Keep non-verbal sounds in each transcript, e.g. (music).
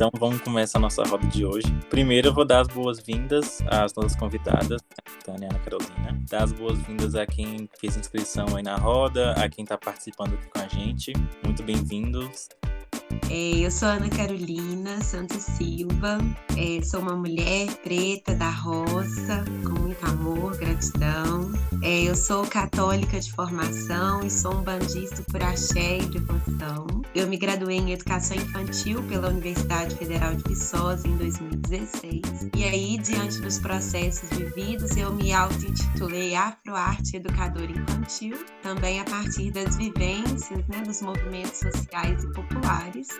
Então vamos começar a nossa roda de hoje. Primeiro eu vou dar as boas-vindas às nossas convidadas, Tânia e Ana Carolina. Dar as boas-vindas a quem fez inscrição aí na roda, a quem está participando aqui com a gente. Muito bem-vindos. É, eu sou Ana Carolina Santos Silva, é, sou uma mulher preta da roça, com muito amor, gratidão. É, eu sou católica de formação e sou um bandista por axé e devoção. Eu me graduei em Educação Infantil pela Universidade Federal de Viçosa em 2016. E aí, diante dos processos vividos, eu me auto-intitulei Afroarte Educadora Infantil, também a partir das vivências né, dos movimentos sociais e populares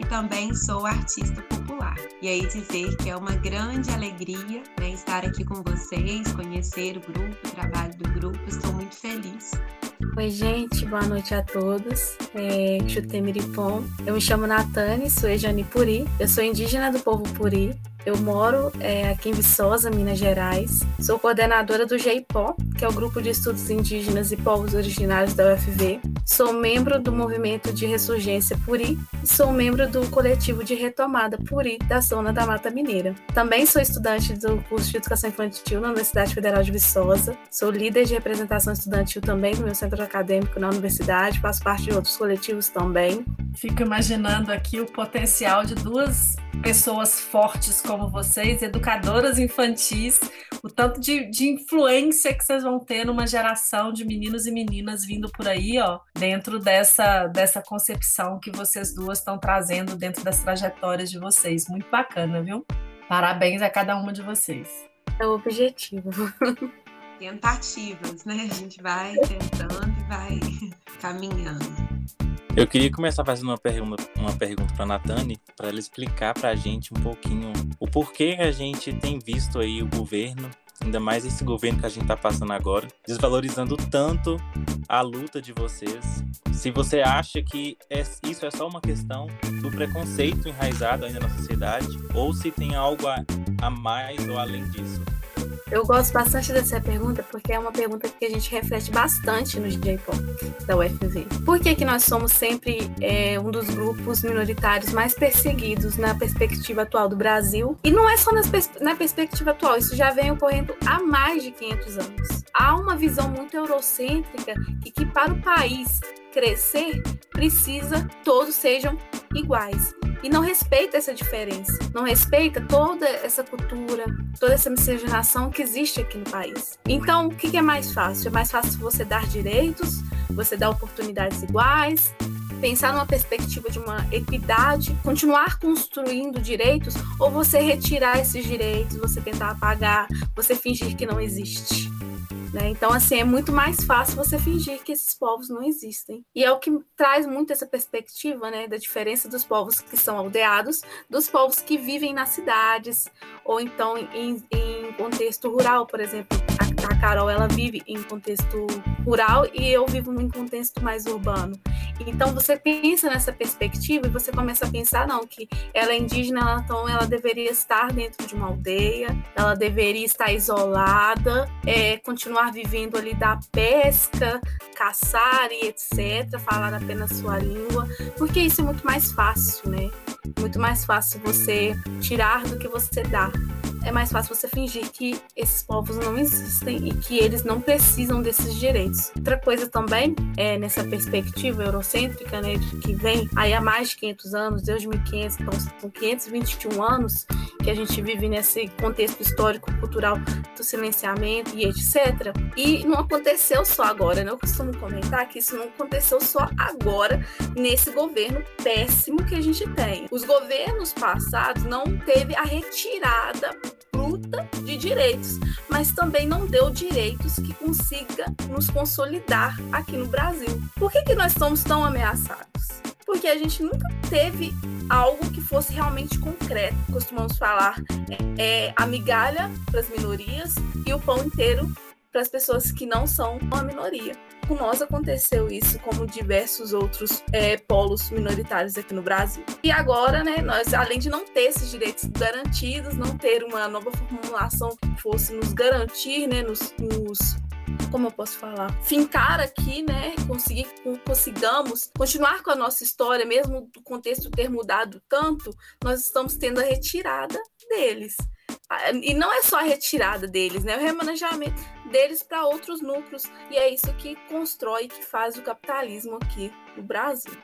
e também sou artista popular. E aí dizer que é uma grande alegria né, estar aqui com vocês, conhecer o grupo, o trabalho do grupo, estou muito feliz. Oi, gente, boa noite a todos. É, Chutemiripom. Eu me chamo Natane, sou Ejani Puri. Eu sou indígena do povo Puri. Eu moro é, aqui em Viçosa, Minas Gerais. Sou coordenadora do GEIPO, que é o Grupo de Estudos Indígenas e Povos Originários da UFV. Sou membro do Movimento de Ressurgência Puri e sou membro do coletivo de retomada Puri da Zona da Mata Mineira. Também sou estudante do curso de Educação Infantil na Universidade Federal de Viçosa. Sou líder de representação estudantil também no meu centro acadêmico na universidade. Faço parte de outros coletivos também. Fico imaginando aqui o potencial de duas pessoas fortes como vocês, educadoras infantis, o tanto de, de influência que vocês vão ter numa geração de meninos e meninas vindo por aí, ó, dentro dessa, dessa concepção que vocês duas estão trazendo dentro das trajetórias de vocês. Muito bacana, viu? Parabéns a cada uma de vocês. É o objetivo. (laughs) Tentativas, né? A gente vai tentando e vai (laughs) caminhando. Eu queria começar fazendo uma pergunta, uma pergunta para Natane, para ela explicar para a gente um pouquinho o porquê a gente tem visto aí o governo, ainda mais esse governo que a gente está passando agora, desvalorizando tanto a luta de vocês. Se você acha que é, isso é só uma questão do preconceito enraizado ainda na sociedade, ou se tem algo a, a mais ou além disso. Eu gosto bastante dessa pergunta porque é uma pergunta que a gente reflete bastante no J-Pop da UFV. Por que, que nós somos sempre é, um dos grupos minoritários mais perseguidos na perspectiva atual do Brasil? E não é só pers na perspectiva atual, isso já vem ocorrendo há mais de 500 anos. Há uma visão muito eurocêntrica e que para o país crescer precisa todos sejam iguais e não respeita essa diferença, não respeita toda essa cultura, toda essa miscigenação que existe aqui no país. Então, o que é mais fácil? É mais fácil você dar direitos, você dar oportunidades iguais, pensar numa perspectiva de uma equidade, continuar construindo direitos, ou você retirar esses direitos, você tentar apagar, você fingir que não existe. Né? Então, assim, é muito mais fácil você fingir que esses povos não existem. E é o que traz muito essa perspectiva né, da diferença dos povos que são aldeados dos povos que vivem nas cidades, ou então em, em contexto rural, por exemplo. A, a Carol, ela vive em contexto rural e eu vivo em contexto mais urbano. Então você pensa nessa perspectiva e você começa a pensar não que ela é indígena, então ela deveria estar dentro de uma aldeia, ela deveria estar isolada, é, continuar vivendo ali da pesca, caçar e etc, falar apenas sua língua, porque isso é muito mais fácil, né? Muito mais fácil você tirar do que você dá é mais fácil você fingir que esses povos não existem e que eles não precisam desses direitos. Outra coisa também é nessa perspectiva eurocêntrica, né, que vem aí há mais de 500 anos, desde 1500, então são 521 anos que a gente vive nesse contexto histórico, cultural do silenciamento e etc. E não aconteceu só agora, né? Eu costumo comentar que isso não aconteceu só agora nesse governo péssimo que a gente tem. Governos passados não teve a retirada bruta de direitos, mas também não deu direitos que consiga nos consolidar aqui no Brasil. Por que, que nós somos tão ameaçados? Porque a gente nunca teve algo que fosse realmente concreto. Costumamos falar é, é a migalha para as minorias e o pão inteiro para as pessoas que não são uma minoria. Com nós aconteceu isso, como diversos outros é, polos minoritários aqui no Brasil. E agora, né, nós, além de não ter esses direitos garantidos, não ter uma nova formulação que fosse nos garantir, né, nos, nos como eu posso falar, fincar aqui, né? Conseguir, consigamos continuar com a nossa história, mesmo o contexto ter mudado tanto, nós estamos tendo a retirada deles. Ah, e não é só a retirada deles, né? O remanejamento deles para outros núcleos. E é isso que constrói, que faz o capitalismo aqui no Brasil.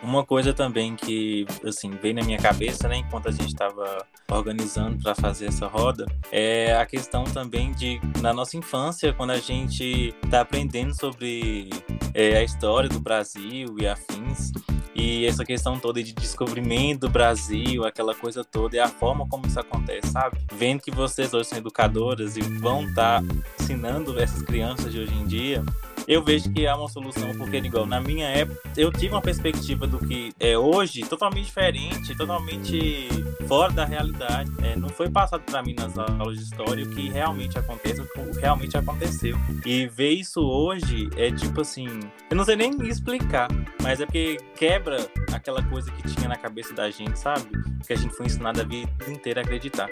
Uma coisa também que assim veio na minha cabeça, né, enquanto a gente estava organizando para fazer essa roda, é a questão também de na nossa infância, quando a gente está aprendendo sobre é, a história do Brasil e afins, e essa questão toda de descobrimento do Brasil, aquela coisa toda, e a forma como isso acontece, sabe? Vendo que vocês hoje são educadoras e vão estar tá ensinando essas crianças de hoje em dia, eu vejo que há uma solução, porque, igual, na minha época, eu tive uma perspectiva do que é hoje totalmente diferente, totalmente fora da realidade. É, não foi passado para mim nas aulas de história o que realmente acontece, o que realmente aconteceu. E ver isso hoje é tipo assim, eu não sei nem explicar, mas é porque quebra aquela coisa que tinha na cabeça da gente, sabe? Que a gente foi ensinado a vida inteira a acreditar.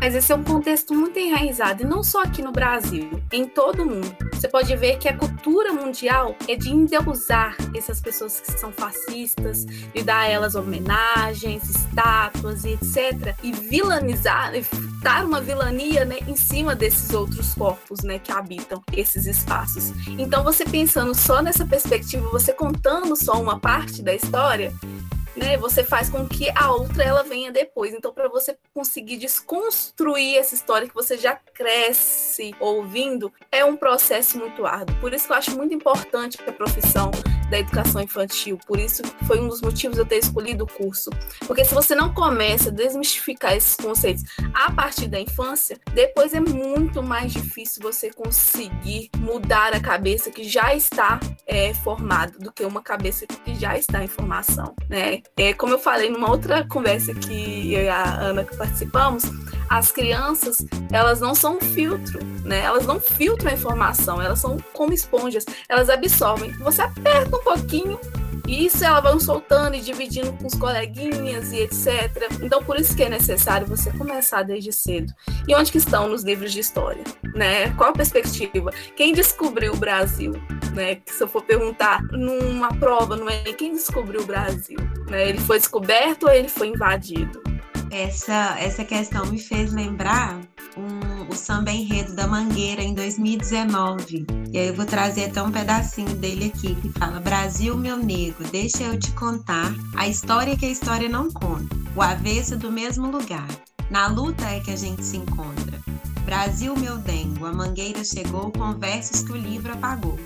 Mas esse é um contexto muito enraizado, e não só aqui no Brasil, em todo o mundo. Você pode ver que a cultura mundial é de endeusar essas pessoas que são fascistas, de dar a elas homenagens, estátuas e etc. E vilanizar, dar uma vilania né, em cima desses outros corpos né, que habitam esses espaços. Então, você pensando só nessa perspectiva, você contando só uma parte da história, né, você faz com que a outra ela venha depois. Então, para você conseguir desconstruir essa história que você já cresce ouvindo, é um processo muito árduo. Por isso que eu acho muito importante a profissão da educação infantil. Por isso foi um dos motivos eu ter escolhido o curso. Porque se você não começa a desmistificar esses conceitos a partir da infância, depois é muito mais difícil você conseguir mudar a cabeça que já está é, formada do que uma cabeça que já está em formação, né? É, como eu falei numa outra conversa que eu e a Ana participamos, as crianças, elas não são um filtro, né? Elas não filtram a informação, elas são como esponjas, elas absorvem. Você aperta um pouquinho, e isso elas vão soltando e dividindo com os coleguinhas e etc. Então, por isso que é necessário você começar desde cedo. E onde que estão nos livros de história? Né? Qual a perspectiva? Quem descobriu o Brasil? Né? Se eu for perguntar numa prova, não é quem descobriu o Brasil? Né? Ele foi descoberto ou ele foi invadido? Essa, essa questão me fez lembrar um, o samba enredo da Mangueira em 2019. E aí eu vou trazer até um pedacinho dele aqui, que fala: Brasil, meu nego, deixa eu te contar a história que a história não conta, o avesso do mesmo lugar. Na luta é que a gente se encontra. Brasil, meu dengo, a mangueira chegou com versos que o livro apagou.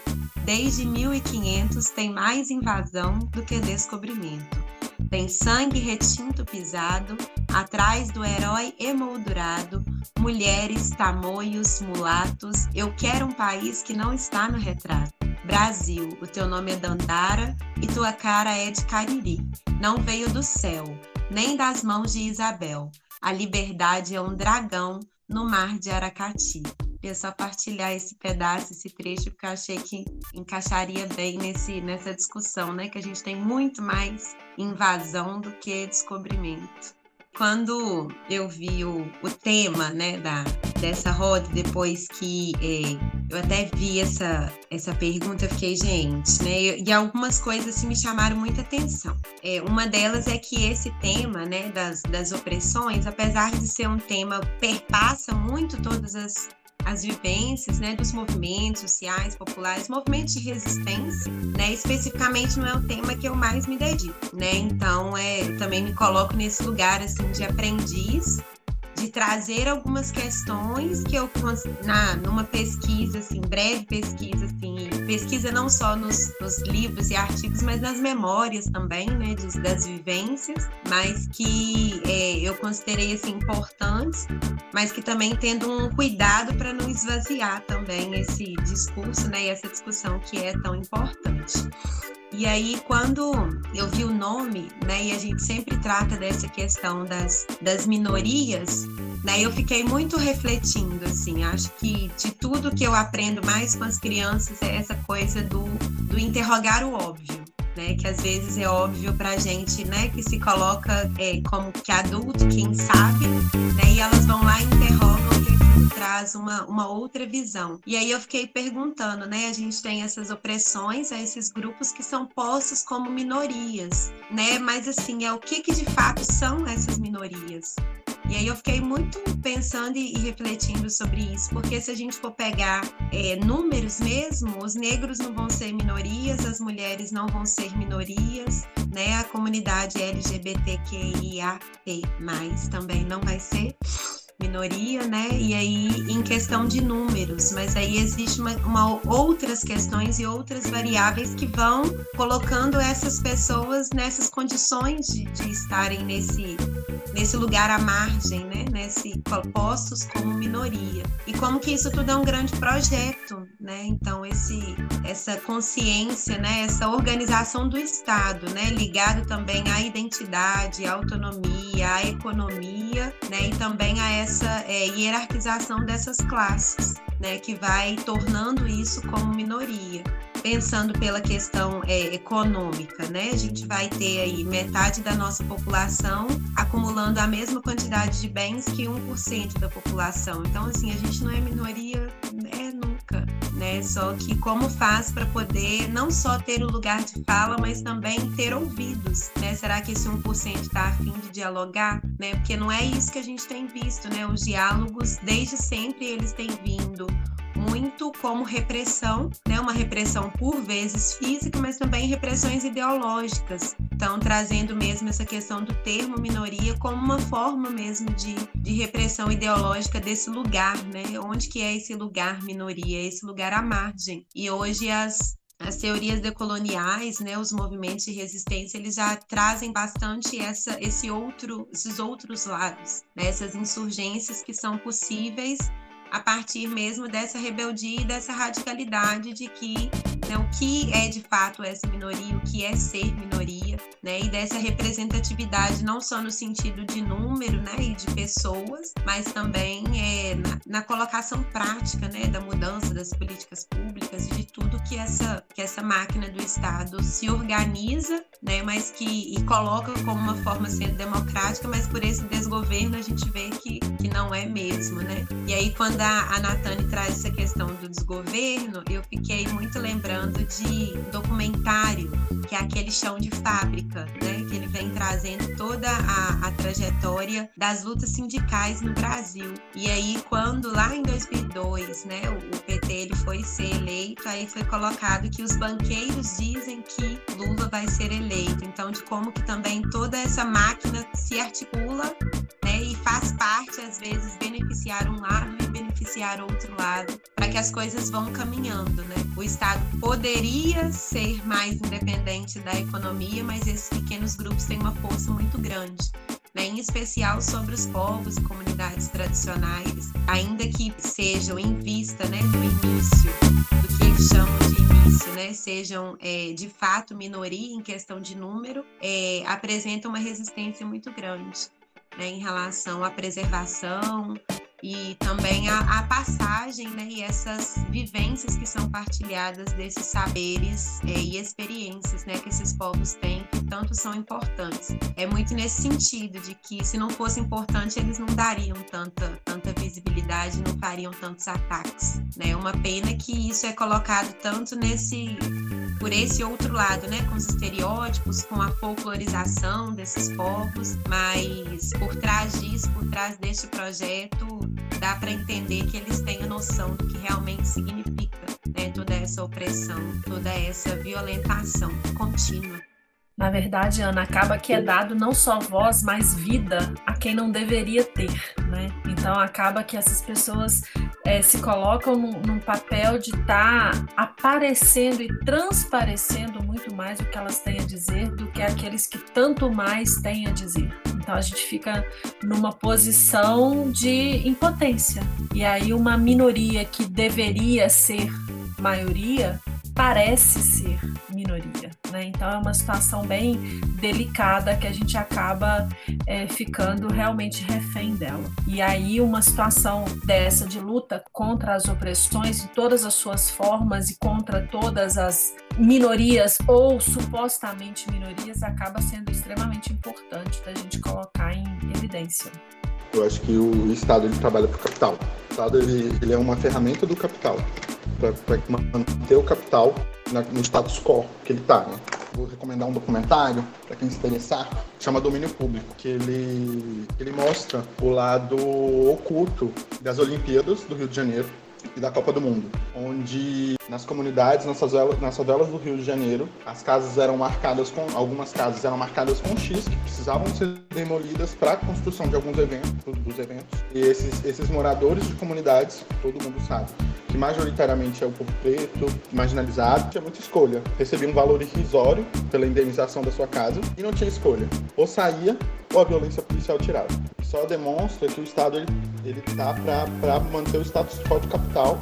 Desde 1500 tem mais invasão do que descobrimento. Tem sangue retinto pisado, atrás do herói emoldurado, mulheres, tamoios, mulatos. Eu quero um país que não está no retrato. Brasil, o teu nome é Dandara e tua cara é de Cariri. Não veio do céu, nem das mãos de Isabel. A liberdade é um dragão no mar de Aracati. Eu só partilhar esse pedaço, esse trecho, porque eu achei que encaixaria bem nesse, nessa discussão, né? Que a gente tem muito mais invasão do que descobrimento. Quando eu vi o, o tema né, da, dessa roda, depois que é, eu até vi essa, essa pergunta, eu fiquei, gente, né? E algumas coisas assim, me chamaram muita atenção. É, uma delas é que esse tema né, das, das opressões, apesar de ser um tema perpassa muito todas as as vivências né, dos movimentos sociais, populares, movimentos de resistência, né, especificamente não é o tema que eu mais me dedico, né, então é, também me coloco nesse lugar assim de aprendiz de trazer algumas questões que eu na numa pesquisa assim breve pesquisa assim pesquisa não só nos, nos livros e artigos mas nas memórias também né das vivências mas que é, eu considerei assim importantes mas que também tendo um cuidado para não esvaziar também esse discurso né e essa discussão que é tão importante e aí, quando eu vi o nome, né, e a gente sempre trata dessa questão das, das minorias, né, eu fiquei muito refletindo, assim, acho que de tudo que eu aprendo mais com as crianças é essa coisa do, do interrogar o óbvio. Né, que às vezes é óbvio para a gente, né, que se coloca é, como que adulto, quem sabe, né, e elas vão lá e interrogam o que traz uma, uma outra visão. E aí eu fiquei perguntando, né? A gente tem essas opressões a esses grupos que são postos como minorias, né? Mas assim, é o que que de fato são essas minorias? E aí eu fiquei muito pensando e, refletindo sobre isso, porque se a gente for pegar é, números mesmo, os negros não vão ser minorias, as mulheres não vão ser minorias, né? A comunidade LGBTQIAP+, também não vai ser minoria, né? E aí em questão de números, mas aí existe uma, uma, outras questões e outras variáveis que vão colocando essas pessoas nessas condições de, de estarem nesse nesse lugar à margem, né? Nesse postos como minoria. E como que isso tudo é um grande projeto, né? Então esse essa consciência, né? Essa organização do Estado, né? Ligado também à identidade, à autonomia, à economia, né? E também a essa é, hierarquização dessas classes, né? Que vai tornando isso como minoria pensando pela questão é, econômica, né? A gente vai ter aí metade da nossa população acumulando a mesma quantidade de bens que 1% da população. Então, assim, a gente não é minoria é, nunca, né? Só que como faz para poder não só ter o lugar de fala, mas também ter ouvidos, né? Será que esse 1% está afim de dialogar, né? Porque não é isso que a gente tem visto, né? Os diálogos, desde sempre, eles têm vindo muito como repressão, né? Uma repressão por vezes física, mas também repressões ideológicas. Então, trazendo mesmo essa questão do termo minoria como uma forma mesmo de, de repressão ideológica desse lugar, né? Onde que é esse lugar minoria, esse lugar à margem. E hoje as as teorias decoloniais, né, os movimentos de resistência, eles já trazem bastante essa, esse outro, esses outros lados, né, essas insurgências que são possíveis a partir mesmo dessa rebeldia e dessa radicalidade de que né, o que é de fato essa minoria, o que é ser minoria, né, e dessa representatividade não só no sentido de número, né, e de pessoas, mas também é, na, na colocação prática, né, da mudança das políticas públicas e de tudo que essa que essa máquina do Estado se organiza, né, mas que e coloca como uma forma sendo democrática, mas por esse desgoverno a gente vê que, que não é mesmo, né? E aí quando a, a Natane traz essa questão do desgoverno, eu fiquei muito lembrando de um documentário, que é aquele chão de fábrica, né? Que ele vem trazendo toda a, a trajetória das lutas sindicais no Brasil. E aí, quando lá em 2002, né, o, o PT ele foi ser eleito, aí foi colocado que os banqueiros dizem que Lula vai ser eleito. Então, de como que também toda essa máquina se articula né, e faz parte, às vezes, beneficiar um lado e beneficiar outro lado, para que as coisas vão caminhando, né? O Estado poderia ser mais independente da economia, mas esses pequenos grupos têm uma força muito grande. Né, em especial sobre os povos e comunidades tradicionais, ainda que sejam em vista né, do início, do que eles chamam de início, né, sejam é, de fato minoria em questão de número, é, apresentam uma resistência muito grande né, em relação à preservação e também a, a, passagem né, e essas vivências que são partilhadas desses saberes é, e experiências né, que esses povos têm, que tanto são importantes. É muito nesse sentido de que se não fosse importante, eles não dariam tanta, tanta visibilidade, não fariam tantos ataques. É né? uma pena que isso é colocado tanto nesse por esse outro lado, né, com os estereótipos, com a folclorização desses povos, mas por trás disso, por trás deste projeto, dá para entender que eles têm a noção do que realmente significa né, toda essa opressão, toda essa violentação contínua. Na verdade, Ana, acaba que é dado não só voz, mas vida a quem não deveria ter, né? Então acaba que essas pessoas é, se colocam num, num papel de estar tá aparecendo e transparecendo muito mais o que elas têm a dizer do que aqueles que tanto mais têm a dizer. Então a gente fica numa posição de impotência. E aí uma minoria que deveria ser maioria parece ser minoria. Né? Então é uma situação bem delicada que a gente acaba é, ficando realmente refém dela. E aí uma situação dessa de luta contra as opressões em todas as suas formas e contra todas as minorias ou supostamente minorias acaba sendo extremamente importante da gente colocar em evidência. Eu acho que o Estado ele trabalha para o capital. O Estado ele, ele é uma ferramenta do capital para manter o capital na, no status quo que ele está. Né? Vou recomendar um documentário para quem se interessar, chama Domínio Público, que ele, ele mostra o lado oculto das Olimpíadas do Rio de Janeiro e da Copa do Mundo, onde nas comunidades, nas favelas, nas favelas do Rio de Janeiro, as casas eram marcadas com algumas casas eram marcadas com X que precisavam ser demolidas para a construção de alguns eventos, dos eventos. E esses esses moradores de comunidades, todo mundo sabe, que majoritariamente é o povo preto, marginalizado, tinha muita escolha. Recebia um valor irrisório pela indenização da sua casa e não tinha escolha. Ou saía ou a violência policial tirava. Só demonstra que o Estado ele, ele tá para manter o status quo de capital.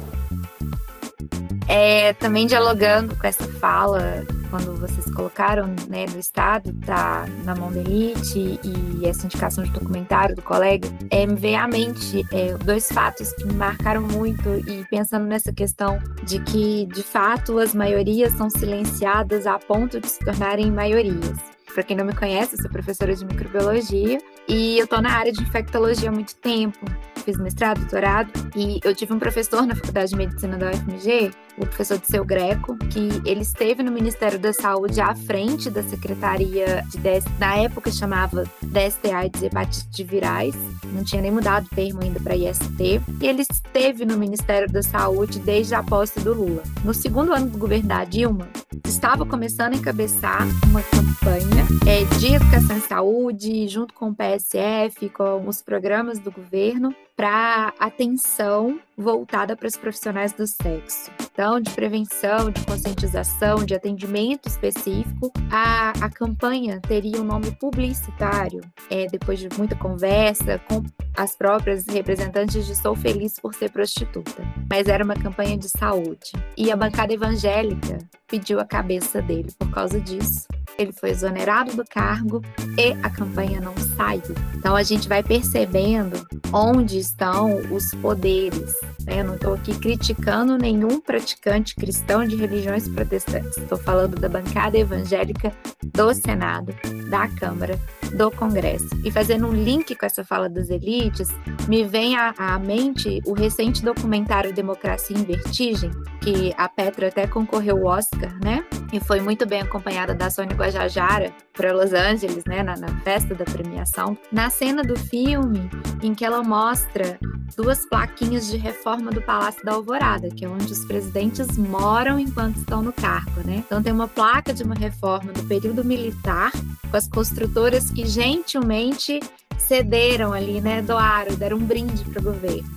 É, também dialogando com essa fala, quando vocês colocaram né, do Estado, tá na mão da elite e essa indicação de documentário do colega, é, me veio à mente é, dois fatos que me marcaram muito e pensando nessa questão de que, de fato, as maiorias são silenciadas a ponto de se tornarem maiorias. Para quem não me conhece, eu sou professora de microbiologia e eu estou na área de infectologia há muito tempo. Fiz mestrado, doutorado e eu tive um professor na Faculdade de Medicina da UFMG, o professor de seu Greco, que ele esteve no Ministério da Saúde à frente da Secretaria de DS, na época chamava DSTA de hepatite virais, não tinha nem mudado o termo ainda para IST, e ele esteve no Ministério da Saúde desde a posse do Lula. No segundo ano do governo da Dilma, estava começando a encabeçar uma campanha é, de educação em saúde, junto com o PSF, com os programas do governo, para atenção voltada para os profissionais do sexo. Então, de prevenção, de conscientização, de atendimento específico, a, a campanha teria um nome publicitário, é, depois de muita conversa com as próprias representantes de Sou Feliz por Ser Prostituta. Mas era uma campanha de saúde. E a bancada evangélica pediu a cabeça dele por causa disso ele foi exonerado do cargo e a campanha não saiu. Então a gente vai percebendo onde estão os poderes. Né? Eu não estou aqui criticando nenhum praticante cristão de religiões protestantes. Estou falando da bancada evangélica do Senado, da Câmara, do Congresso. E fazendo um link com essa fala das elites, me vem à, à mente o recente documentário Democracia em Vertigem, que a Petra até concorreu ao Oscar, né? E foi muito bem acompanhada da Sônia Guajajara para Los Angeles, né, na, na, festa da premiação. Na cena do filme, em que ela mostra duas plaquinhas de reforma do Palácio da Alvorada, que é onde os presidentes moram enquanto estão no cargo, né? Então tem uma placa de uma reforma do período militar com as construtoras que gentilmente cederam ali, né, doaram, deram um brinde para o governo.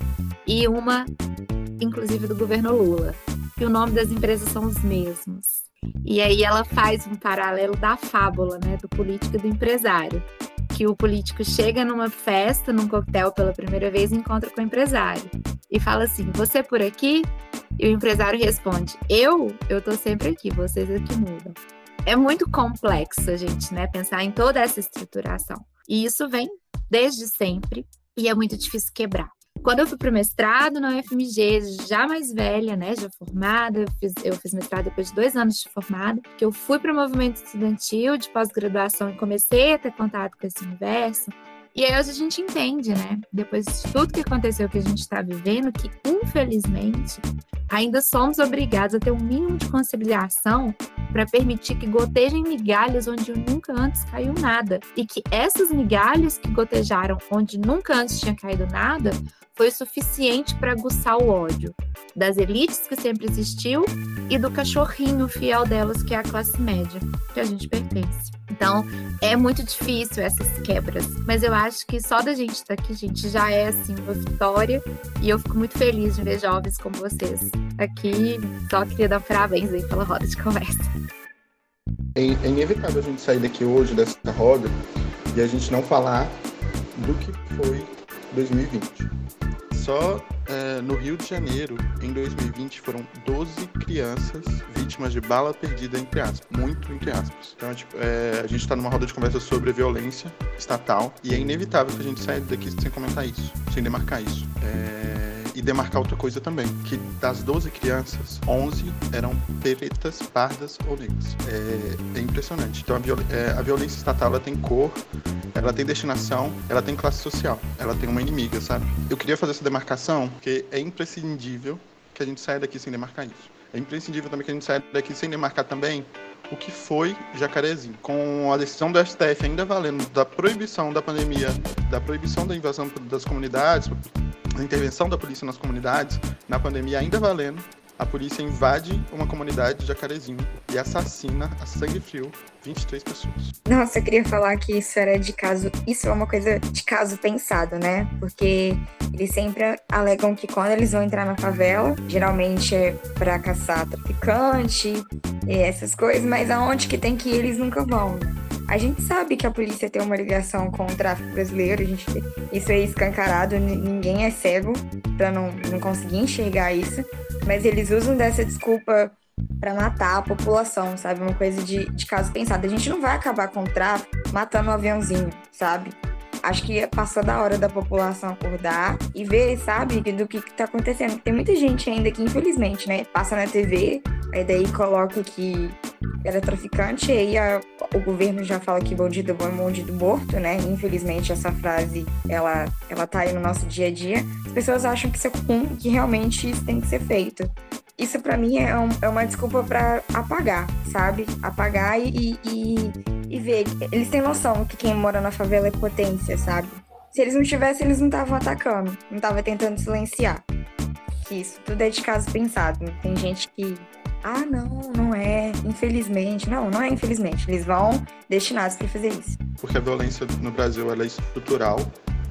E uma, inclusive, do governo Lula. E o nome das empresas são os mesmos. E aí ela faz um paralelo da fábula, né, do político e do empresário, que o político chega numa festa, num coquetel pela primeira vez e encontra com o empresário e fala assim: "Você por aqui?" E o empresário responde: "Eu, eu tô sempre aqui, vocês é mudam." É muito complexo a gente, né, pensar em toda essa estruturação. E isso vem desde sempre e é muito difícil quebrar. Quando eu fui para o mestrado na UFMG, já mais velha, né, já formada, eu fiz, eu fiz mestrado depois de dois anos de formada, que eu fui para o movimento estudantil de pós-graduação e comecei a ter contato com esse universo, e aí hoje a gente entende, né? Depois de tudo que aconteceu que a gente está vivendo, que infelizmente ainda somos obrigados a ter um mínimo de conciliação para permitir que gotejem migalhas onde nunca antes caiu nada. E que essas migalhas que gotejaram onde nunca antes tinha caído nada foi suficiente para aguçar o ódio das elites que sempre existiu e do cachorrinho fiel delas, que é a classe média, que a gente pertence. Então, é muito difícil essas quebras, mas eu acho que só da gente estar aqui, gente, já é assim uma vitória e eu fico muito feliz de ver jovens como vocês aqui. Só queria dar parabéns aí pela roda de conversa. É, é inevitável a gente sair daqui hoje dessa roda e a gente não falar do que foi 2020. Só é, no Rio de Janeiro, em 2020, foram 12 crianças vítimas de bala perdida, entre aspas. Muito entre aspas. Então, é, tipo, é, a gente está numa roda de conversa sobre violência estatal e é inevitável que a gente saia daqui sem comentar isso, sem demarcar isso. É, e demarcar outra coisa também, que das 12 crianças, 11 eram pretas, pardas ou negras. É, é impressionante. Então a, viol é, a violência estatal ela tem cor, ela tem destinação, ela tem classe social, ela tem uma inimiga, sabe? Eu queria fazer essa demarcação porque é imprescindível que a gente saia daqui sem demarcar isso. É imprescindível também que a gente saia daqui sem demarcar também o que foi Jacarezinho. Com a decisão do STF ainda valendo da proibição da pandemia, da proibição da invasão das comunidades, da intervenção da polícia nas comunidades, na pandemia ainda valendo, a polícia invade uma comunidade de Jacarezinho e assassina a sangue frio 23 pessoas. Nossa, eu queria falar que isso era de caso. Isso é uma coisa de caso pensado, né? Porque eles sempre alegam que quando eles vão entrar na favela, geralmente é para caçar traficante e essas coisas, mas aonde que tem que ir, eles nunca vão, né? A gente sabe que a polícia tem uma ligação com o tráfico brasileiro, a gente, isso é escancarado, ninguém é cego para não, não conseguir enxergar isso, mas eles usam dessa desculpa para matar a população, sabe? Uma coisa de, de caso pensado. A gente não vai acabar com o tráfico matando um aviãozinho, sabe? Acho que passou da hora da população acordar e ver, sabe, do que, que tá acontecendo. Tem muita gente ainda que, infelizmente, né, passa na TV, aí daí coloca que era traficante, e aí a, o governo já fala que bandido bom é bandido morto, né? Infelizmente, essa frase, ela, ela tá aí no nosso dia a dia. As pessoas acham que isso é comum, que realmente isso tem que ser feito isso para mim é, um, é, uma desculpa para apagar, sabe? Apagar e, e, e ver. Eles têm noção que quem mora na favela é potência, sabe? Se eles não tivessem, eles não estavam atacando, não estavam tentando silenciar. Isso tudo é de caso pensado. Tem gente que. Ah, não, não é. Infelizmente. Não, não é infelizmente. Eles vão destinados para fazer isso. Porque a violência no Brasil é estrutural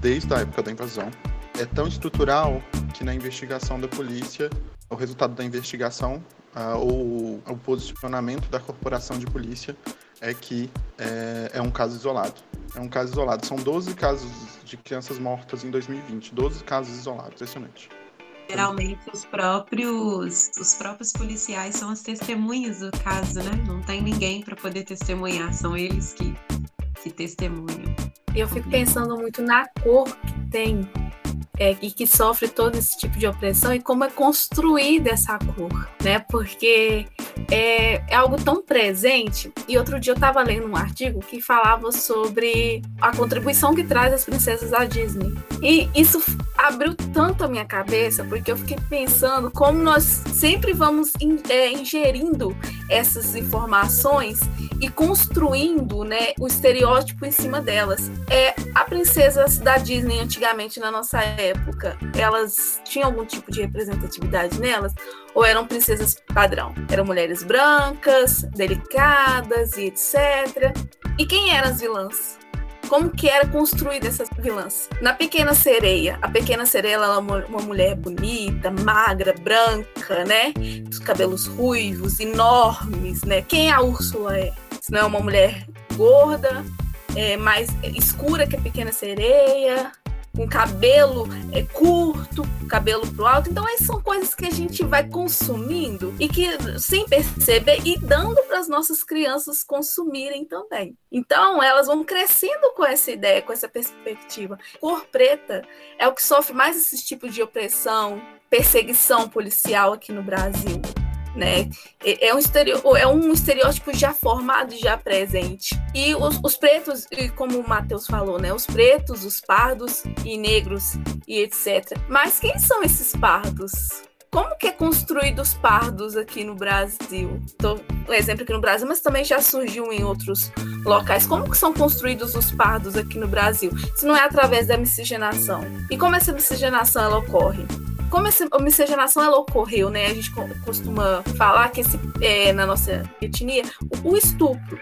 desde a época da invasão. É tão estrutural que na investigação da polícia o resultado da investigação uh, ou o posicionamento da corporação de polícia é que é, é, um caso isolado. É um caso isolado. São 12 casos de crianças mortas em 2020. 12 casos isolados. Impressionante. Geralmente os próprios, os próprios policiais são as testemunhas do caso, né? Não tem ninguém para poder testemunhar, são eles que, que testemunham. Eu fico pensando muito na cor que tem é, e que sofre todo esse tipo de opressão e como é construída essa cor, né? Porque é, é algo tão presente. E outro dia eu estava lendo um artigo que falava sobre a contribuição que traz as princesas da Disney. E isso abriu tanto a minha cabeça, porque eu fiquei pensando como nós sempre vamos in, é, ingerindo essas informações e construindo né, o estereótipo em cima delas. É, a princesas da Disney antigamente na nossa época, elas tinham algum tipo de representatividade nelas? Ou eram princesas padrão? Eram mulheres brancas, delicadas e etc. E quem eram as vilãs? Como que era construída essas vilãs? Na Pequena Sereia, a Pequena Sereia ela é uma, mulher bonita, magra, branca, né? Os cabelos ruivos, enormes, né? Quem a Úrsula é? Se não é uma mulher gorda, é, mais escura que a Pequena Sereia, com cabelo é, curto, cabelo pro alto. Então, essas são coisas que a gente vai consumindo e que, sem perceber, e dando para as nossas crianças consumirem também. Então, elas vão crescendo com essa ideia, com essa perspectiva. Cor preta é o que sofre mais esse tipo de opressão, perseguição policial aqui no Brasil né? É, é um, estereótipo, é um estereótipo já formado, já presente. E os, os pretos, como o Matheus falou, né? Os pretos, os pardos e negros e etc. Mas quem são esses pardos? Como que é construído os pardos aqui no Brasil? Tô um exemplo aqui no Brasil, mas também já surgiu em outros locais. Como que são construídos os pardos aqui no Brasil? Se não é através da miscigenação. E como essa miscigenação ela ocorre? Como essa miscigenação ela ocorreu, né? A gente costuma falar que esse, é, na nossa etnia, o, o estupro.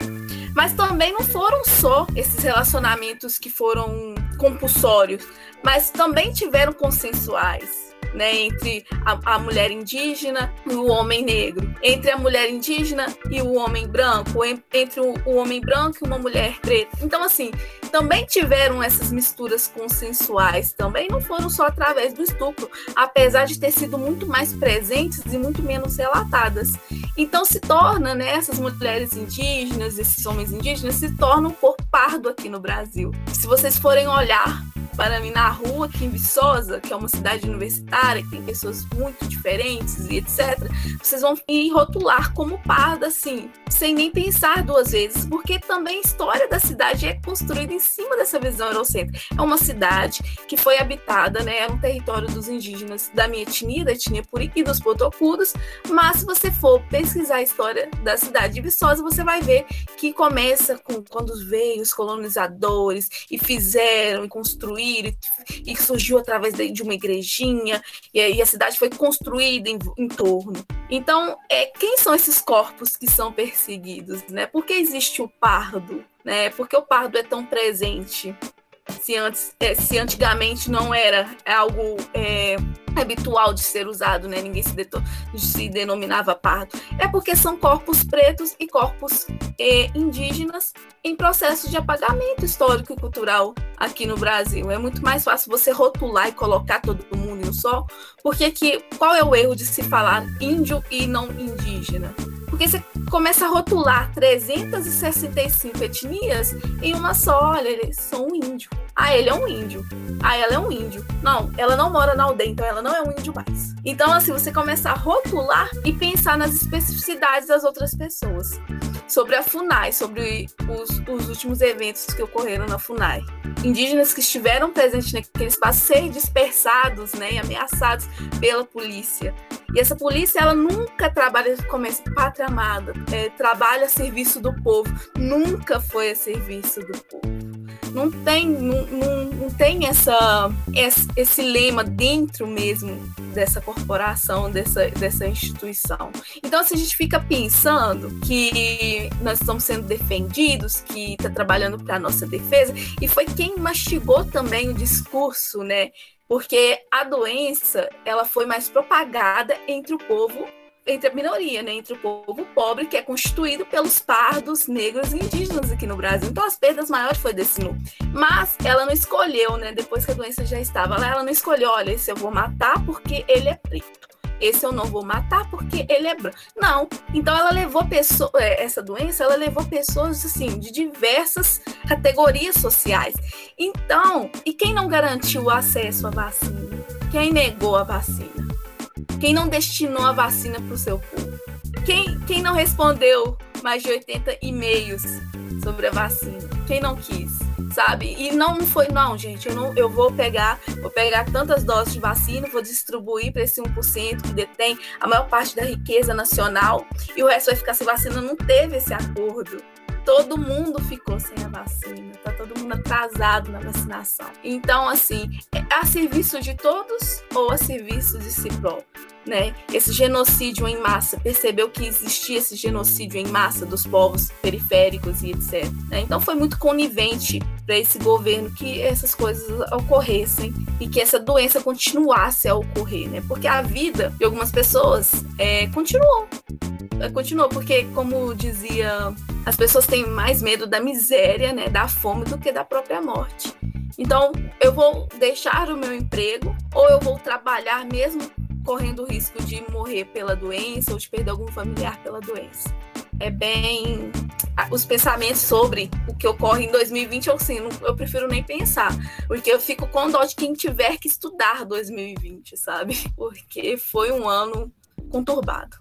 Mas também não foram só esses relacionamentos que foram compulsórios, mas também tiveram consensuais né, entre a, a, mulher indígena e o homem negro, entre a mulher indígena e o homem branco, entre o, o homem branco e uma mulher preta. Então, assim, também tiveram essas misturas consensuais, também não foram só através do estupro, apesar de ter sido muito mais presentes e muito menos relatadas. Então se torna, né, essas mulheres indígenas, esses homens indígenas se tornam por pardo aqui no Brasil. Se vocês forem olhar para mim na rua aqui em Viçosa, que é uma cidade universitária, que tem pessoas muito diferentes e etc., vocês vão ir rotular como parda, assim, sem nem pensar duas vezes, porque também a história da cidade é construída em cima dessa visão eurocêntrica. É uma cidade que foi habitada, né, é um território dos indígenas da minha etnia, da etnia Puri e dos Potocudos, mas se você for pesquisar a história da cidade de Viçosa, você vai ver que começa com quando veio os colonizadores e fizeram e construíram e, e surgiu através de, de uma igrejinha e, e, a cidade foi construída em, em torno. Então, é, quem são esses corpos que são perseguidos, né? Por que existe o pardo, né? Por que o pardo é tão presente? Se, antes, é, se antigamente não era algo é, habitual de ser usado, né? Ninguém se, se, denominava pardo. É porque são corpos pretos e corpos é, indígenas em processo de apagamento histórico e cultural aqui no Brasil. É muito mais fácil você rotular e colocar todo mundo em um só, porque que, qual é o erro de se falar índio e não indígena? Porque você começa a rotular 365 etnias em uma só. Olha, eles são um índio. Ah, ele é um índio. Ah, ela é um índio. Não, ela não mora na aldeia, então ela não é um índio mais. Então, assim, você começa a rotular e pensar nas especificidades das outras pessoas. Sobre a FUNAI, sobre os, os últimos eventos que ocorreram na FUNAI. Indígenas que estiveram presentes naquele espaço ser dispersados né, e ameaçados pela polícia. E essa polícia, ela nunca trabalha como essa pátria amada, é, trabalha a serviço do povo, nunca foi a serviço do povo. Não tem, não, não, não tem essa, esse, esse lema dentro mesmo dessa corporação, dessa, dessa instituição. Então, assim, a gente fica pensando que nós estamos sendo defendidos, que está trabalhando para a nossa defesa, e foi quem mastigou também o discurso, né? porque a doença ela foi mais propagada entre o povo entre a minoria, né, entre o povo pobre, que é constituído pelos pardos, negros e indígenas aqui no Brasil. Então, as perdas maiores foi desse núcleo. Mas ela não escolheu, né, depois que a doença já estava lá, ela não escolheu, olha, esse eu vou matar porque ele é preto esse eu não vou matar porque ele é branco. Não. Então ela levou pessoas, é, essa doença, ela levou pessoas assim de diversas categorias sociais. Então, e quem não garantiu o acesso à vacina? Quem negou a vacina? Quem não destinou a vacina para o seu povo? Quem, quem não respondeu mais de 80 e-mails sobre a vacina? Quem não quis? sabe? E não foi, não, gente, eu, não, eu vou pegar, vou pegar tantas doses de vacina, vou distribuir para esse 1% que detém a maior parte da riqueza nacional e o resto vai ficar sem vacina. Não teve esse acordo. Todo mundo ficou sem a vacina, tá todo mundo atrasado na vacinação. Então, assim, é a serviço de todos ou a serviço de si próprio? né, esse genocídio em massa, percebeu que existia esse genocídio em massa dos povos periféricos e etc. Né? Então foi muito conivente para esse governo que essas coisas ocorressem e que essa doença continuasse a ocorrer, né? Porque a vida de algumas pessoas é, continuou, é, continuou porque como dizia, as pessoas têm mais medo da miséria, né, da fome do que da própria morte. Então, eu vou deixar o meu emprego ou eu vou trabalhar mesmo correndo o risco de morrer pela doença ou de perder algum familiar pela doença. É bem. Os pensamentos sobre o que ocorre em 2020, eu, assim, eu prefiro nem pensar, porque eu fico com dó de quem tiver que estudar 2020, sabe? (laughs) Porque foi um ano conturbado.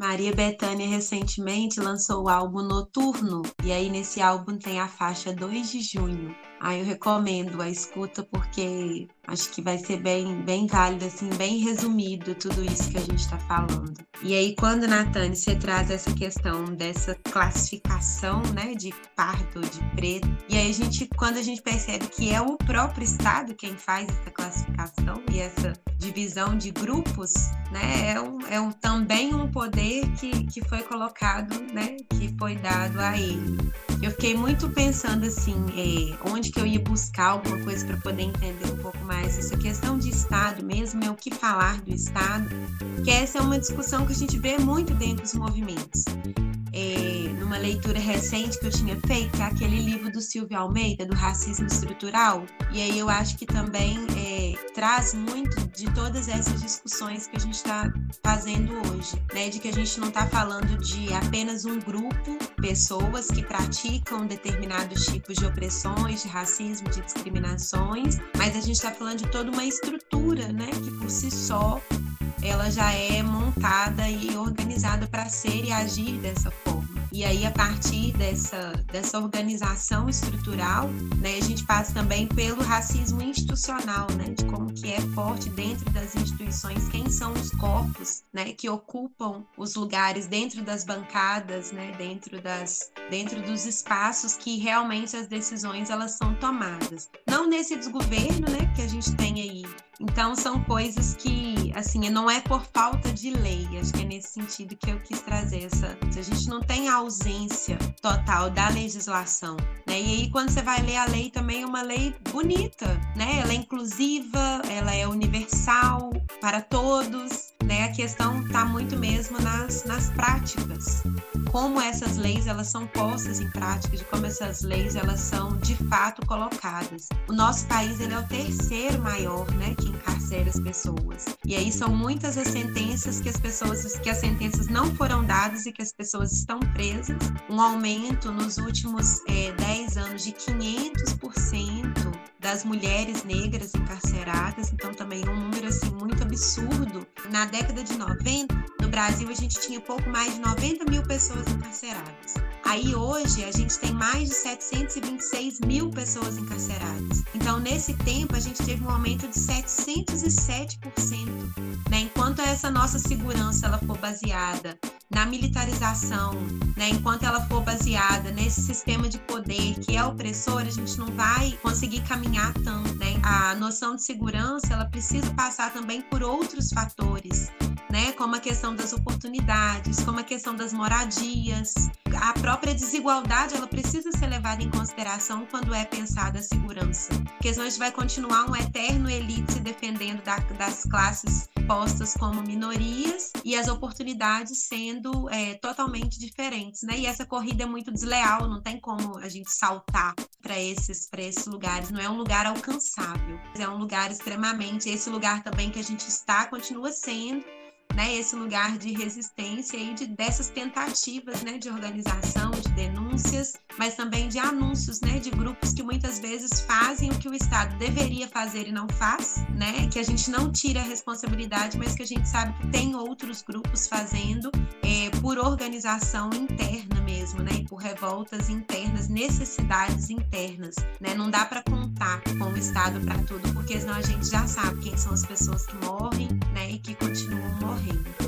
Maria Bethânia recentemente lançou o álbum Noturno, e aí nesse álbum tem a faixa 2 de junho. Aí eu recomendo a escuta porque acho que vai ser bem, bem válido, assim, bem resumido tudo isso que a gente está falando. E aí, quando, Natane, você traz essa questão dessa classificação, né, de pardo, de preto, e aí a gente, quando a gente percebe que é o próprio Estado quem faz essa classificação e essa divisão de grupos, né, é, um, é um, também um poder que, que foi colocado, né, que foi dado a ele. Eu fiquei muito pensando assim, é, onde que eu ia buscar alguma coisa para poder entender um pouco mais essa questão de Estado mesmo, é o que falar do Estado, que essa é uma discussão que a gente vê muito dentro dos movimentos. É, numa leitura recente que eu tinha feito, que é aquele livro do Silvio Almeida, do Racismo Estrutural. E aí eu acho que também é, traz muito de todas essas discussões que a gente está fazendo hoje, né? De que a gente não está falando de apenas um grupo, pessoas que praticam determinados tipos de opressões, de racismo, de discriminações, mas a gente está falando de toda uma estrutura, né? Que por si só ela já é montada e organizada para ser e agir dessa forma. E aí, a partir dessa, dessa organização estrutural, né, a gente passa também pelo racismo institucional, né, de como que é forte dentro das instituições, quem são os corpos, né, que ocupam os lugares dentro das bancadas, né, dentro das dentro dos espaços que realmente as decisões elas são tomadas. Não nesse desgoverno, né, que a gente tem aí então são coisas que, assim, não é por falta de lei, acho que é nesse sentido que eu quis trazer essa. A gente não tem ausência total da legislação, né? E aí quando você vai ler a lei também é uma lei bonita, né? Ela é inclusiva, ela é universal para todos, né? A questão está muito mesmo nas, nas práticas como essas leis elas são postas em prática, de como essas leis elas são de fato colocadas. O nosso país ele é o terceiro maior, né, que encarcera as pessoas. E aí são muitas as sentenças que as pessoas que as sentenças não foram dadas e que as pessoas estão presas. Um aumento nos últimos é, 10 anos de 500% das mulheres negras encarceradas, então também um número assim muito absurdo. Na década de 90, no Brasil a gente tinha pouco mais de 90 mil pessoas encarceradas. Aí hoje a gente tem mais de 726 mil pessoas encarceradas. Então nesse tempo a gente teve um aumento de 707%. Né? Enquanto essa nossa segurança ela for baseada na militarização, né? enquanto ela for baseada nesse sistema de poder que é opressor, a gente não vai conseguir caminhar tanto. Né? A noção de segurança ela precisa passar também por outros fatores, né? como a questão das oportunidades, como a questão das moradias, a própria desigualdade ela precisa ser levada em consideração quando é pensada a segurança, porque senão a gente vai continuar um eterno elite se defendendo da, das classes postas como minorias e as oportunidades sendo é, totalmente diferentes, né? E essa corrida é muito desleal, não tem como a gente saltar para esses, esses lugares, não é um lugar alcançável, é um lugar extremamente, esse lugar também que a gente está continua sendo né, esse lugar de resistência e de, dessas tentativas né, de organização, de denúncias, mas também de anúncios né, de grupos que muitas vezes fazem o que o Estado deveria fazer e não faz, né, que a gente não tira a responsabilidade, mas que a gente sabe que tem outros grupos fazendo é, por organização interna mesmo, né, e por revoltas internas, necessidades internas. Né, não dá para contar com o Estado para tudo, porque senão a gente já sabe quem são as pessoas que morrem e que continuam morrendo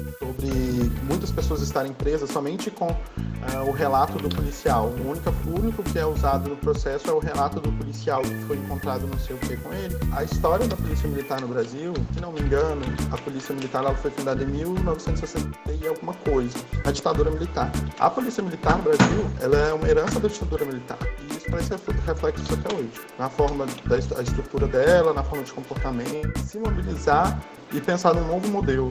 sobre muitas pessoas estarem presas somente com uh, o relato do policial. O único, o único que é usado no processo é o relato do policial que foi encontrado não sei o que com ele. A história da Polícia Militar no Brasil, se não me engano, a Polícia Militar ela foi fundada em 1960 e alguma coisa, a ditadura militar. A Polícia Militar no Brasil ela é uma herança da ditadura militar. E isso parece reflexo até hoje. Na forma da estrutura dela, na forma de comportamento, se mobilizar e pensar num novo modelo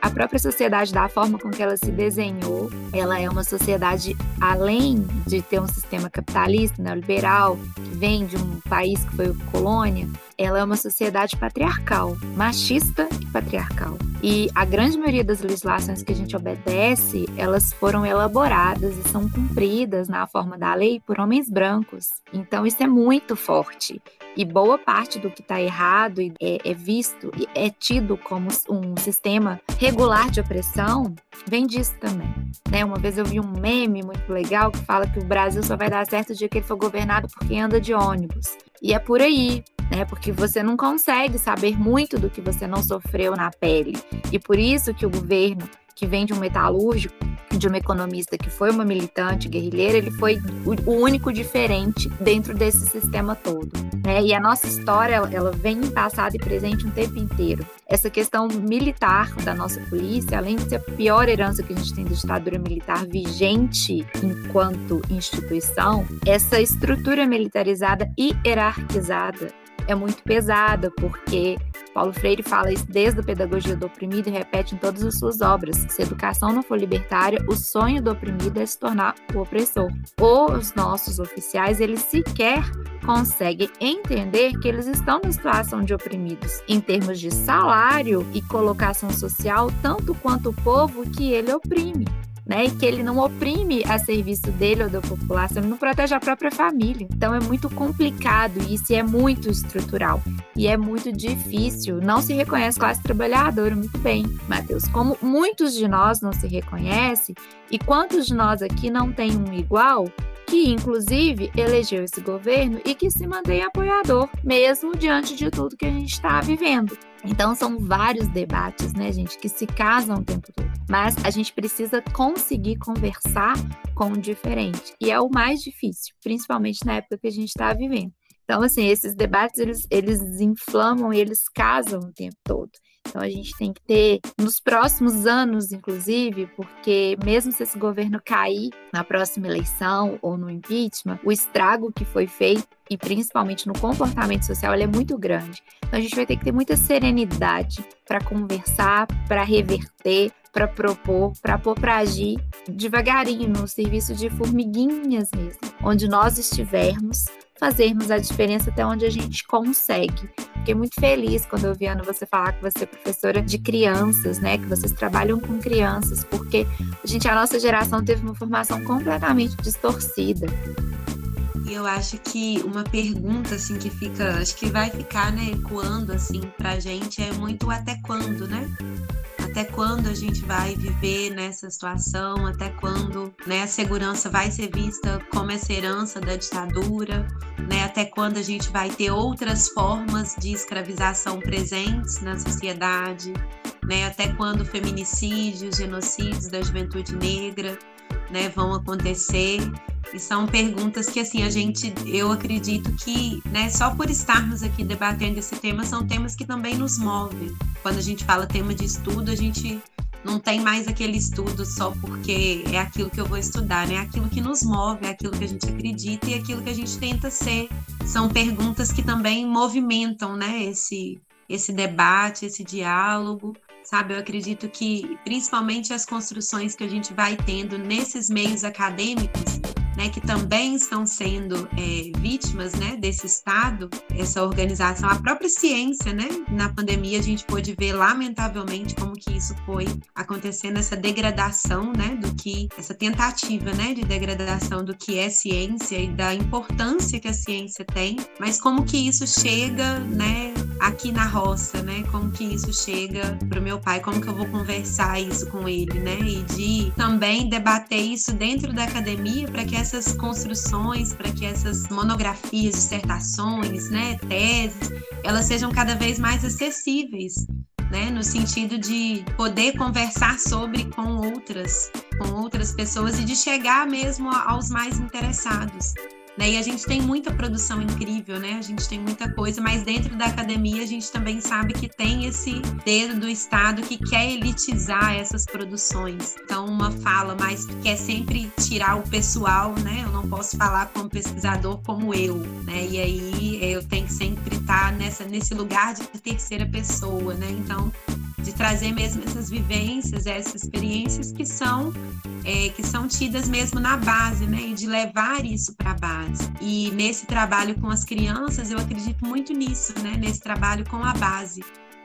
a própria sociedade, da forma com que ela se desenhou, ela é uma sociedade, além de ter um sistema capitalista, neoliberal, que vem de um país que foi colônia, ela é uma sociedade patriarcal, machista e patriarcal. E a grande maioria das legislações que a gente obedece, elas foram elaboradas e são cumpridas na forma da lei por homens brancos. Então isso é muito forte. E boa parte do que está errado é, é visto e é tido como um sistema regular de opressão vem disso também. Né? Uma vez eu vi um meme muito legal que fala que o Brasil só vai dar certo o dia que ele for governado por quem anda de ônibus. E é por aí, né? Porque você não consegue saber muito do que você não sofreu na pele. E por isso que o governo que vem de um metalúrgico, de uma economista que foi uma militante guerrilheira, ele foi o único diferente dentro desse sistema todo. Né? E a nossa história, ela vem em passado e presente um tempo inteiro. Essa questão militar da nossa polícia, além de ser a pior herança que a gente tem da ditadura militar vigente enquanto instituição, essa estrutura militarizada e hierarquizada é muito pesada, porque Paulo Freire fala isso desde a pedagogia do oprimido e repete em todas as suas obras. Se a educação não for libertária, o sonho do oprimido é se tornar o opressor. Os nossos oficiais, eles sequer conseguem entender que eles estão na situação de oprimidos em termos de salário e colocação social, tanto quanto o povo que ele oprime né? E que ele não oprime a serviço dele ou da população, ele não protege a própria família. Então é muito complicado isso é muito estrutural. E é muito difícil. Não se reconhece classe trabalhadora muito bem, Matheus. Como muitos de nós não se reconhecem, e quantos de nós aqui não tem um igual, que inclusive elegeu esse governo e que se mantém apoiador, mesmo diante de tudo que a gente está vivendo. Então são vários debates, né, gente, que se casam o tempo todo. Mas a gente precisa conseguir conversar com o diferente. E é o mais difícil, principalmente na época que a gente está vivendo. Então, assim, esses debates, eles, eles inflamam e eles casam o tempo todo. Então a gente tem que ter nos próximos anos, inclusive, porque mesmo se esse governo cair na próxima eleição ou no impeachment, o estrago que foi feito e principalmente no comportamento social, ele é muito grande. Então a gente vai ter que ter muita serenidade para conversar, para reverter, para propor, para pôr para agir devagarinho no serviço de formiguinhas mesmo, onde nós estivermos, fazermos a diferença até onde a gente consegue. Fiquei muito feliz quando eu vi Ana você falar que você é professora de crianças, né? Que vocês trabalham com crianças, porque gente, a nossa geração teve uma formação completamente distorcida. E eu acho que uma pergunta assim que fica, acho que vai ficar, né, ecoando assim pra gente é muito até quando, né? Até quando a gente vai viver nessa situação, até quando né, a segurança vai ser vista como essa herança da ditadura, né, até quando a gente vai ter outras formas de escravização presentes na sociedade, né, até quando feminicídios, genocídios da juventude negra né, vão acontecer. E são perguntas que, assim, a gente, eu acredito que, né, só por estarmos aqui debatendo esse tema, são temas que também nos movem. Quando a gente fala tema de estudo, a gente não tem mais aquele estudo só porque é aquilo que eu vou estudar, né? É aquilo que nos move, é aquilo que a gente acredita e é aquilo que a gente tenta ser. São perguntas que também movimentam, né, esse, esse debate, esse diálogo sabe? Eu acredito que principalmente as construções que a gente vai tendo nesses meios acadêmicos né, que também estão sendo é, vítimas né, desse Estado, essa organização, a própria ciência, né? Na pandemia a gente pôde ver, lamentavelmente, como que isso foi acontecendo, essa degradação, né, do que, essa tentativa, né, de degradação do que é ciência e da importância que a ciência tem, mas como que isso chega, né, aqui na roça, né, como que isso chega para o meu pai, como que eu vou conversar isso com ele, né, e de também debater isso dentro da academia para que essas construções, para que essas monografias, dissertações, né, teses, elas sejam cada vez mais acessíveis, né, no sentido de poder conversar sobre com outras, com outras pessoas e de chegar mesmo aos mais interessados. Né? E a gente tem muita produção incrível, né? A gente tem muita coisa, mas dentro da academia a gente também sabe que tem esse dedo do Estado que quer elitizar essas produções. Então, uma fala que quer sempre tirar o pessoal, né? Eu não posso falar como pesquisador como eu, né? E aí eu tenho que sempre estar nessa, nesse lugar de terceira pessoa, né? Então, de trazer mesmo essas vivências, essas experiências que são é, que são tidas mesmo na base, né? E de levar isso para a base. E nesse trabalho com as crianças, eu acredito muito nisso, né? Nesse trabalho com a base.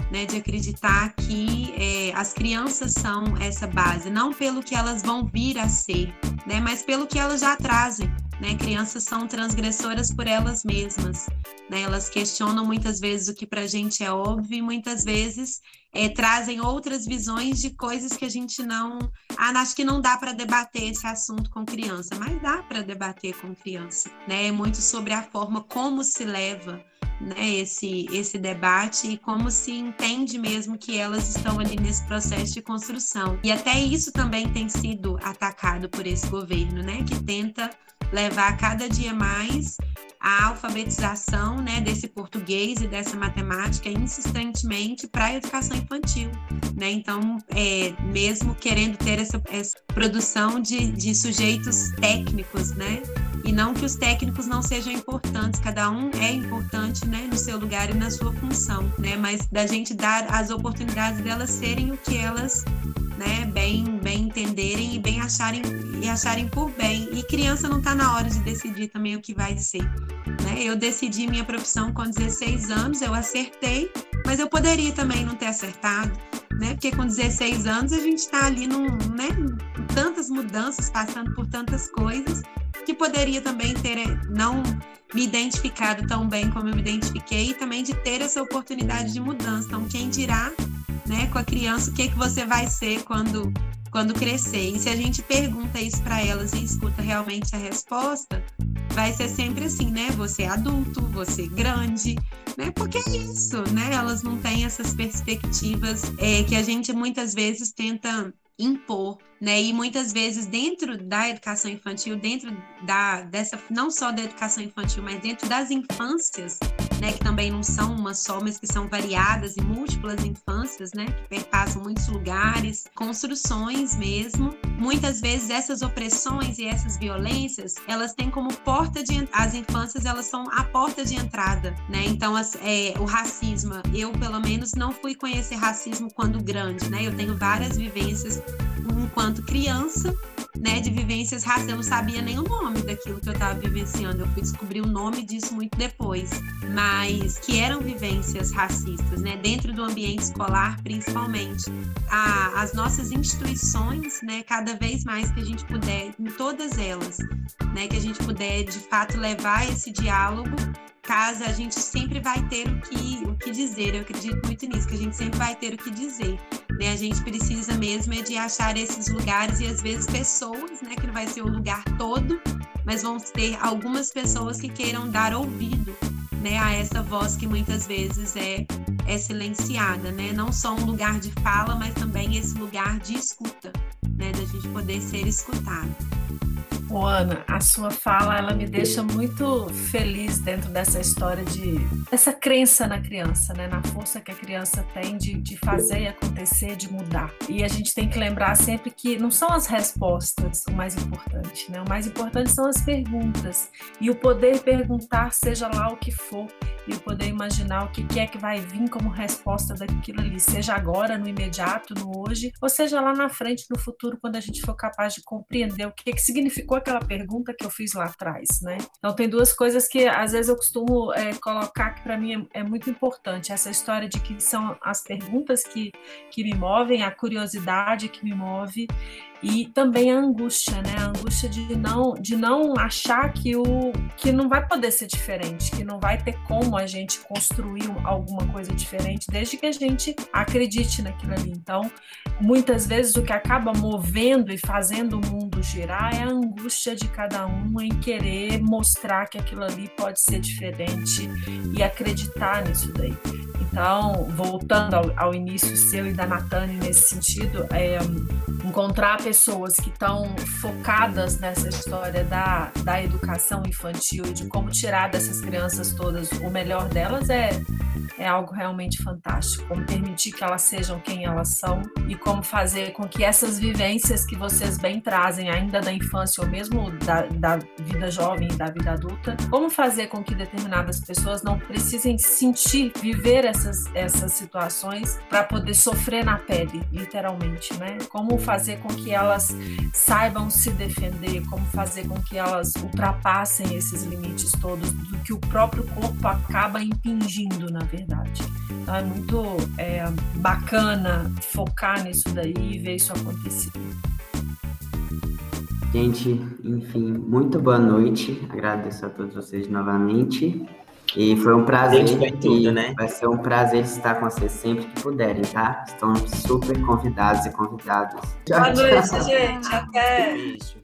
Né, de acreditar que é, as crianças são essa base, não pelo que elas vão vir a ser, né, mas pelo que elas já trazem. Né? Crianças são transgressoras por elas mesmas. Né? Elas questionam muitas vezes o que para a gente é óbvio e muitas vezes é, trazem outras visões de coisas que a gente não. Ah, acho que não dá para debater esse assunto com criança, mas dá para debater com criança. Né? É muito sobre a forma como se leva né, esse, esse debate e como se entende mesmo que elas estão ali nesse processo de construção. E até isso também tem sido atacado por esse governo, né, que tenta levar cada dia mais a alfabetização né, desse português e dessa matemática insistentemente para a educação infantil. Né? Então, é, mesmo querendo ter essa, essa produção de, de sujeitos técnicos, né? e não que os técnicos não sejam importantes, cada um é importante né, no seu lugar e na sua função, né? mas da gente dar as oportunidades delas serem o que elas né, bem, bem entenderem e bem acharem e acharem por bem. E criança não está na hora de decidir também o que vai ser. Né? Eu decidi minha profissão com 16 anos, eu acertei, mas eu poderia também não ter acertado, né? Porque com 16 anos a gente está ali num, né, tantas mudanças, passando por tantas coisas que poderia também ter não me identificado tão bem como eu me identifiquei e também de ter essa oportunidade de mudança. Então, quem dirá né, com a criança o que, que você vai ser quando, quando crescer. E se a gente pergunta isso para elas e escuta realmente a resposta, vai ser sempre assim, né? Você é adulto, você é grande, né? Porque é isso, né? Elas não têm essas perspectivas é, que a gente muitas vezes tenta impor, né? E muitas vezes dentro da educação infantil, dentro da dessa não só da educação infantil, mas dentro das infâncias, né, que também não são uma só, mas que são variadas e múltiplas infâncias, né, que perpassam muitos lugares, construções mesmo. Muitas vezes essas opressões e essas violências, elas têm como porta de as infâncias, elas são a porta de entrada, né? Então as, é, o racismo, eu pelo menos não fui conhecer racismo quando grande, né? Eu tenho várias vivências enquanto criança, né, de vivências raciais. Eu não sabia nem o nome daquilo que eu estava vivenciando. Eu fui descobrir o nome disso muito depois. Mas que eram vivências racistas, né, dentro do ambiente escolar, principalmente. A, as nossas instituições, né, cada vez mais que a gente puder, em todas elas, né, que a gente puder de fato levar esse diálogo casa, a gente sempre vai ter o que, o que dizer. Eu acredito muito nisso, que a gente sempre vai ter o que dizer. Né? A gente precisa mesmo é de achar esses lugares e às vezes pessoas, né? Que não vai ser o lugar todo, mas vão ter algumas pessoas que queiram dar ouvido né, a essa voz que muitas vezes é, é silenciada, né? Não só um lugar de fala, mas também esse lugar de escuta, né? Da gente poder ser escutado. Ô, Ana, a sua fala ela me deixa muito feliz dentro dessa história de essa crença na criança, né? Na força que a criança tem de, de fazer e acontecer, de mudar. E a gente tem que lembrar sempre que não são as respostas o mais importante, né? O mais importante são as perguntas e o poder perguntar, seja lá o que for, e poder imaginar o que é que vai vir como resposta daquilo ali, seja agora, no imediato, no hoje, ou seja lá na frente, no futuro, quando a gente for capaz de compreender o que, é que significou aquela pergunta que eu fiz lá atrás, né? Então tem duas coisas que às vezes eu costumo é, colocar que para mim é, é, muito importante essa história de que são as perguntas que, que me movem, a curiosidade que me move e também a angústia, né? A angústia de não de não achar que o que não vai poder ser diferente, que não vai ter como a gente construir alguma coisa diferente, desde que a gente acredite naquilo ali. Então, muitas vezes o que acaba movendo e fazendo o mundo girar é a angústia de cada um em querer mostrar que aquilo ali pode ser diferente e acreditar nisso daí. Então, voltando ao, ao início seu e da Natane nesse sentido, é, encontrar pessoas que estão focadas nessa história da, da educação infantil de como tirar dessas crianças todas o melhor delas é, é algo realmente fantástico. Como permitir que elas sejam quem elas são e como fazer com que essas vivências que vocês bem trazem ainda da infância ou mesmo da, da vida jovem e da vida adulta, como fazer com que determinadas pessoas não precisem sentir, viver essa essas, essas situações para poder sofrer na pele, literalmente, né? Como fazer com que elas saibam se defender, como fazer com que elas ultrapassem esses limites todos do que o próprio corpo acaba impingindo, na verdade. Então é muito é, bacana focar nisso daí e ver isso acontecer. Gente, enfim, muito boa noite. Agradeço a todos vocês novamente. E foi um prazer. Gente, tudo, né? Vai ser um prazer estar com vocês sempre que puderem, tá? Estão super convidados e convidadas. Boa noite, gente. Até. Beijo.